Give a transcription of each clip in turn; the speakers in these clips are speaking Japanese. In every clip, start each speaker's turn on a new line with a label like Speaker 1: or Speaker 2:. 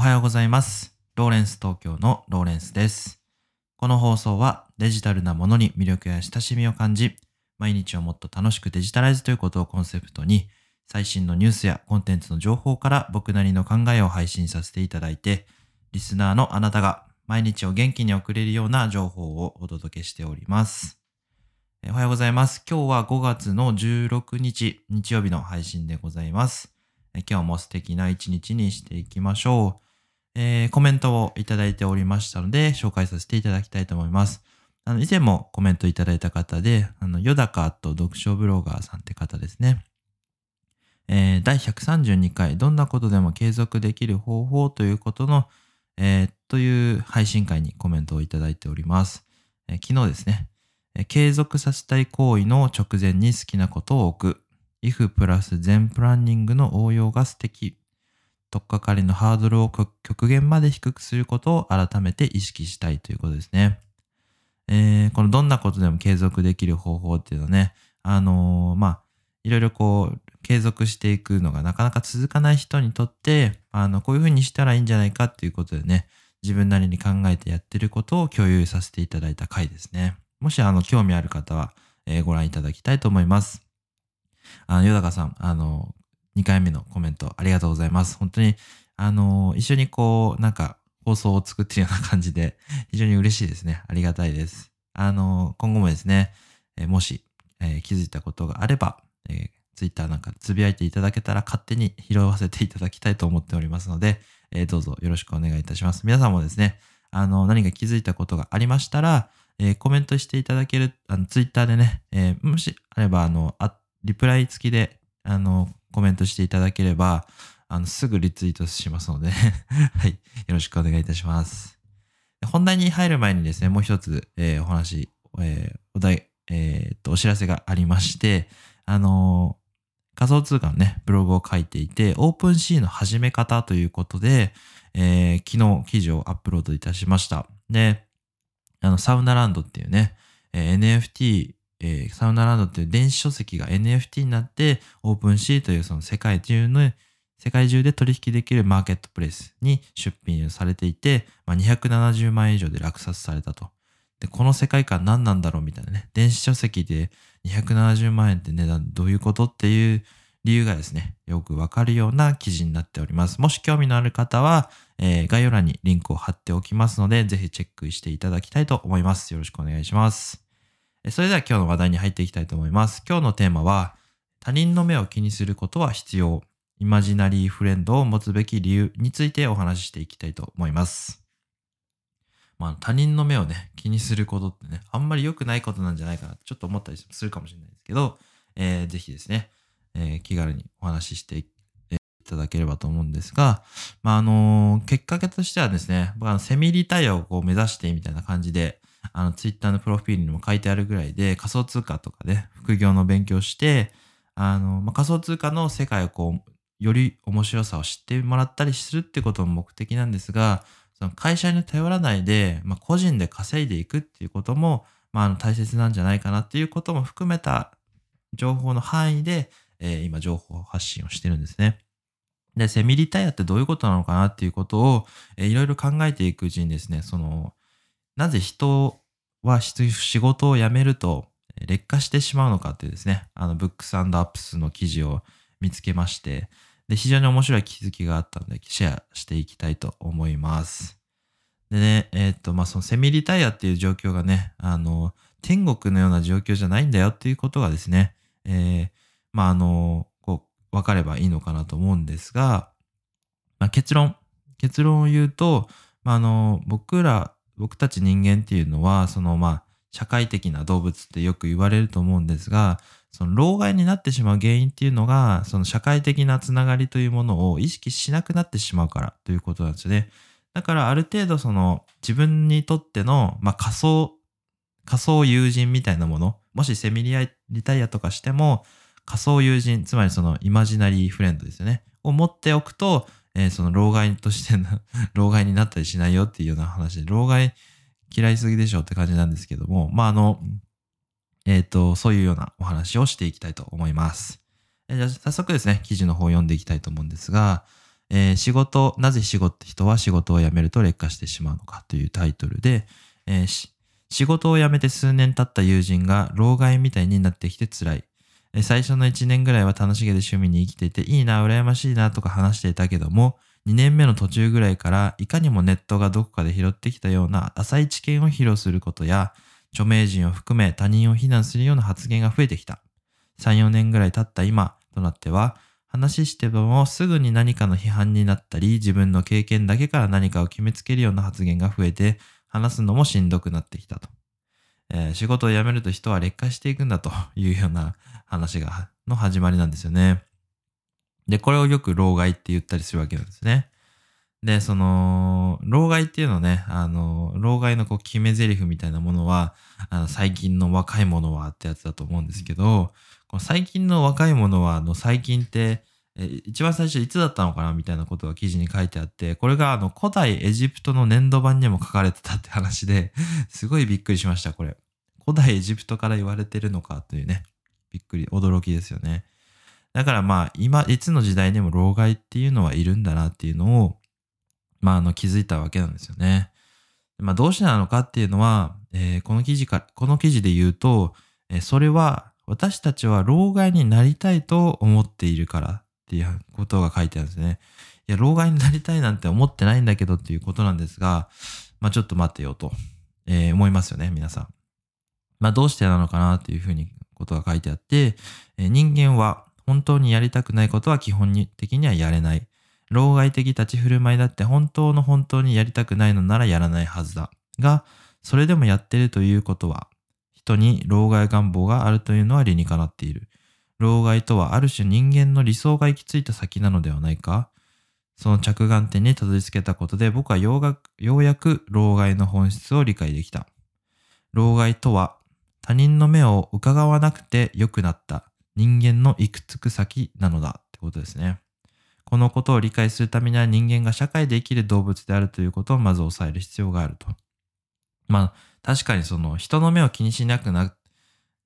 Speaker 1: おはようございます。ローレンス東京のローレンスです。この放送はデジタルなものに魅力や親しみを感じ、毎日をもっと楽しくデジタライズということをコンセプトに、最新のニュースやコンテンツの情報から僕なりの考えを配信させていただいて、リスナーのあなたが毎日を元気に送れるような情報をお届けしております。おはようございます。今日は5月の16日、日曜日の配信でございます。今日も素敵な一日にしていきましょう。えーコメントをいただいておりましたので、紹介させていただきたいと思います。あの、以前もコメントいただいた方で、あの、ヨダカと読書ブロガーさんって方ですね。えー第132回、どんなことでも継続できる方法ということの、えーという配信会にコメントをいただいております。えー昨日ですね、えー継続させたい行為の直前に好きなことを置く。if プラス全プランニングの応用が素敵。取っかかりのハードルを極限まで低くすることを改めて意識したいということですね。えーこのどんなことでも継続できる方法っていうのね、あのーまあ、いろいろこう、継続していくのがなかなか続かない人にとって、あの、こういうふうにしたらいいんじゃないかっていうことでね、自分なりに考えてやってることを共有させていただいた回ですね。もし、あの、興味ある方は、えーご覧いただきたいと思います。あの、ヨダカさん、あの、2回目のコメントありがとうございます。本当に、あの、一緒にこう、なんか、放送を作ってるような感じで、非常に嬉しいですね。ありがたいです。あの、今後もですね、えもし、えー気づいたことがあれば、えー、ツイッターなんかつぶやいていただけたら勝手に拾わせていただきたいと思っておりますので、えーどうぞよろしくお願いいたします。皆さんもですね、あの、何か気づいたことがありましたら、えーコメントしていただける、あの、ツイッターでね、えーもしあれば、あの、あリプライ付きで、あの、コメントしていただければ、あの、すぐリツイートしますので、はい、よろしくお願いいたします。本題に入る前にですね、もう一つ、えーお話、えーお題、えーっと、お知らせがありまして、あの仮想通貨のね、ブログを書いていて、オープンシーの始め方ということで、えー昨日記事をアップロードいたしました。で、あの、サウナランドっていうね、えー NFT、えーサウナランドっていう電子書籍が NFT になって、オープンシーというその世界中の、世界中で取引できるマーケットプレイスに出品されていて、まあ、270万円以上で落札されたと。で、この世界観何なんだろうみたいなね。電子書籍で270万円って値段どういうことっていう理由がですね、よくわかるような記事になっております。もし興味のある方は、えー概要欄にリンクを貼っておきますので、ぜひチェックしていただきたいと思います。よろしくお願いします。それでは今日の話題に入っていきたいと思います。今日のテーマは、他人の目を気にすることは必要。イマジナリーフレンドを持つべき理由についてお話ししていきたいと思います。まあ、他人の目をね、気にすることってね、あんまり良くないことなんじゃないかなちょっと思ったりするかもしれないですけど、えーぜひですね、えー気軽にお話ししていただければと思うんですが、まあ、あのー結果としてはですね、僕はセミリタイアをこう目指してみたいな感じで、あの、ツイッターのプロフィールにも書いてあるぐらいで、仮想通貨とかね、副業の勉強して、あの、まあ、仮想通貨の世界をこう、より面白さを知ってもらったりするってことも目的なんですが、その会社に頼らないで、まあ、個人で稼いでいくっていうことも、まあ、あの大切なんじゃないかなっていうことも含めた情報の範囲で、えー今情報発信をしてるんですね。で、セミリタイアってどういうことなのかなっていうことを、えーいろいろ考えていくうちにですね、その、なぜ人は仕事を辞めると劣化してしまうのかっていうですね、あの、ブックスアップスの記事を見つけまして、で、非常に面白い気づきがあったので、シェアしていきたいと思います。でね、えーっと、まあ、そのセミリタイアっていう状況がね、あの、天国のような状況じゃないんだよっていうことがですね、えーまあ、あの、こう、分かればいいのかなと思うんですが、まあ、結論、結論を言うと、まあ、あの、僕ら、僕たち人間っていうのは、その、まあ、社会的な動物ってよく言われると思うんですが、その老害になってしまう原因っていうのが、その社会的なつながりというものを意識しなくなってしまうからということなんですよね。だからある程度その自分にとっての、まあ、仮想、仮想友人みたいなもの、もしセミリアリタイアとかしても、仮想友人、つまりそのイマジナリーフレンドですよね。を持っておくと、えーその老害としての、老害になったりしないよっていうような話で、老害嫌いすぎでしょって感じなんですけども、まあ、あの、えっ、と、そういうようなお話をしていきたいと思います。えーじゃ早速ですね、記事の方を読んでいきたいと思うんですが、えー仕事、なぜ仕事、人は仕事を辞めると劣化してしまうのかというタイトルで、えー仕事を辞めて数年経った友人が老害みたいになってきて辛い。最初の1年ぐらいは楽しげで趣味に生きていていいな、羨ましいなとか話していたけども、2年目の途中ぐらいからいかにもネットがどこかで拾ってきたような浅い知見を披露することや、著名人を含め他人を非難するような発言が増えてきた。3、4年ぐらい経った今となっては、話してもすぐに何かの批判になったり、自分の経験だけから何かを決めつけるような発言が増えて、話すのもしんどくなってきたと。えー仕事を辞めると人は劣化していくんだというような話が、の始まりなんですよね。で、これをよく老害って言ったりするわけなんですね。で、その、老害っていうのね、あの、老害のこう決め台詞みたいなものは、あの最近の若い者はってやつだと思うんですけど、この最近の若い者は、あの、最近って、え一番最初いつだったのかなみたいなことが記事に書いてあって、これがあの古代エジプトの粘土板にも書かれてたって話で、すごいびっくりしました、これ。古代エジプトから言われてるのかというね、びっくり、驚きですよね。だからまあ、今、いつの時代でも老害っていうのはいるんだなっていうのを、まあ、あの、気づいたわけなんですよね。まあ、どうしてなのかっていうのは、えーこの記事か、この記事で言うと、えーそれは、私たちは老害になりたいと思っているからっていうことが書いてあるんですね。いや、老害になりたいなんて思ってないんだけどっていうことなんですが、まあ、ちょっと待ってよと、えー思いますよね、皆さん。まあ、どうしてなのかなっていうふうにことが書いてあって、え人間は本当にやりたくないことは基本的にはやれない。老害的立ち振る舞いだって本当の本当にやりたくないのならやらないはずだ。が、それでもやってるということは、人に老害願望があるというのは理にかなっている。老害とはある種人間の理想が行き着いた先なのではないかその着眼点にたどり着けたことで僕はようやく老害の本質を理解できた。老害とは他人の目を伺わなくて良くなった人間の行くつく先なのだってことですね。このことを理解するためには人間が社会で生きる動物であるということをまず抑える必要があると。まあ確かにその人の目を気にしなくな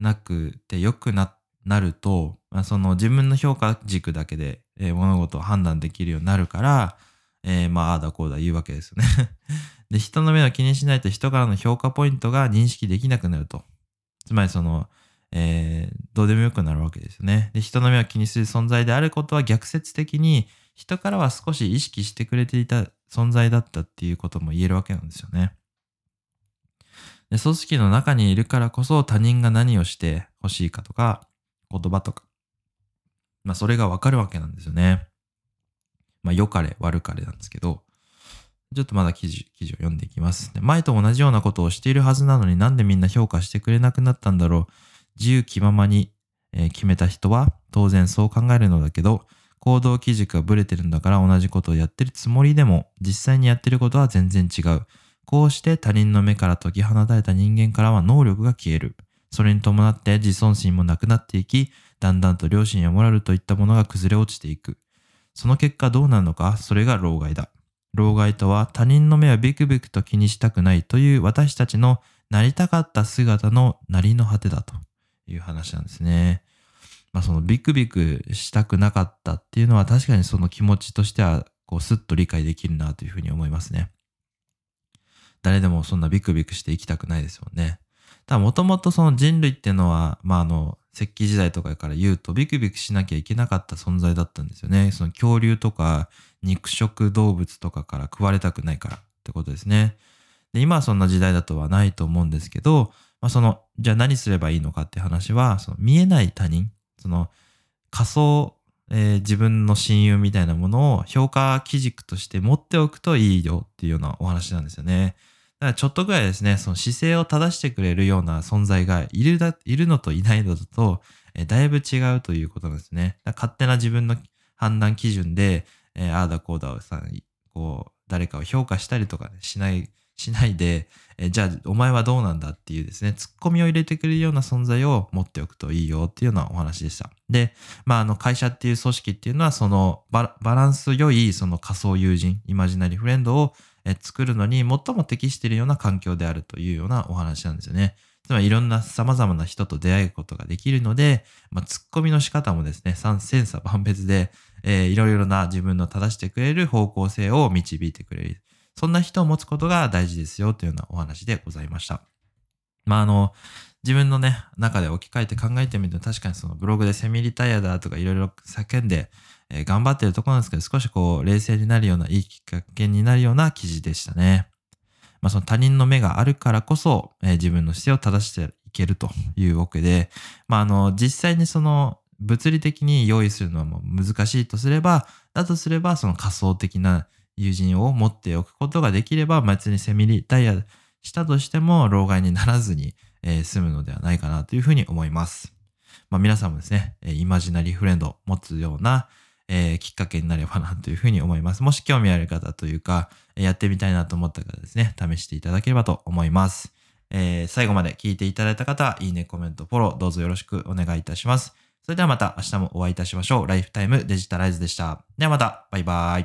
Speaker 1: なくて良くななると、まあ、その自分の評価軸だけで、えー物事を判断できるようになるから、えーまあああだこうだ言うわけですよね。で人の目を気にしないと人からの評価ポイントが認識できなくなると。つまりその、えーどうでもよくなるわけですよね。で、人の目を気にする存在であることは逆説的に人からは少し意識してくれていた存在だったっていうことも言えるわけなんですよね。で組織の中にいるからこそ他人が何をしてほしいかとか言葉とか、まあそれがわかるわけなんですよね。まあ良かれ悪かれなんですけど、ちょっとまだ記事、記事を読んでいきます。前と同じようなことをしているはずなのになんでみんな評価してくれなくなったんだろう。自由気ままに、え決めた人は当然そう考えるのだけど、行動基軸がブレてるんだから同じことをやってるつもりでも実際にやってることは全然違う。こうして他人の目から解き放たれた人間からは能力が消える。それに伴って自尊心もなくなっていき、だんだんと良心やモラルといったものが崩れ落ちていく。その結果どうなるのか、それが老害だ。老害とは他人の目をビクビクと気にしたくないという私たちのなりたかった姿のなりの果てだという話なんですね。まあそのビクビクしたくなかったっていうのは確かにその気持ちとしてはこうスッと理解できるなというふうに思いますね。誰でもそんなビクビクして生きたくないですもんね。ただもともとその人類っていうのは、まああの、石器時代とかから言うとビクビクしなきゃいけなかった存在だったんですよね。その恐竜とか肉食動物とかから食われたくないからってことですね。で今はそんな時代だとはないと思うんですけど、まあ、そのじゃあ何すればいいのかって話はその見えない他人その仮想、えー自分の親友みたいなものを評価基軸として持っておくといいよっていうようなお話なんですよね。だからちょっとぐらいですね、その姿勢を正してくれるような存在がいるだいるのといないのと、えだいぶ違うということなんですね。勝手な自分の判断基準で、えーああだこうだをさ、こう、誰かを評価したりとか、ね、しない、しないで、えじゃあお前はどうなんだっていうですね、ツッコミを入れてくれるような存在を持っておくといいよっていうようなお話でした。で、まあ、あの会社っていう組織っていうのは、そのババランス良いその仮想友人、イマジナリーフレンドをえ作るのに最も適しているような環境であるというようなお話なんですよね。つまりいろんな様々な人と出会うことができるので、まあ、ツッコミの仕方もですね、三千差万別で、えー、いろいろな自分の正してくれる方向性を導いてくれる。そんな人を持つことが大事ですよというようなお話でございました。まあ、あの、自分のね、中で置き換えて考えてみると確かにそのブログでセミリタイアだとかいろいろ叫んで、え、頑張ってるところなんですけど、少しこう冷静になるような、いいきっかけになるような記事でしたね。まあその他人の目があるからこそ、え、自分の姿勢を正していけるというわけで、まああの、実際にその物理的に用意するのはもう難しいとすれば、だとすればその仮想的な友人を持っておくことができれば、別にセミリタイアしたとしても、老害にならずに、えー、済むのではないかなというふうに思います。まあ、皆さんもですね、イマジナリーフレンドを持つような、えー、きっかけになればなというふうに思います。もし興味ある方というか、やってみたいなと思った方ですね、試していただければと思います。えー、最後まで聞いていただいた方、いいね、コメント、フォロー、どうぞよろしくお願いいたします。それではまた明日もお会いいたしましょう。ライフタイムデジタライズでした。ではまた、バイバイ。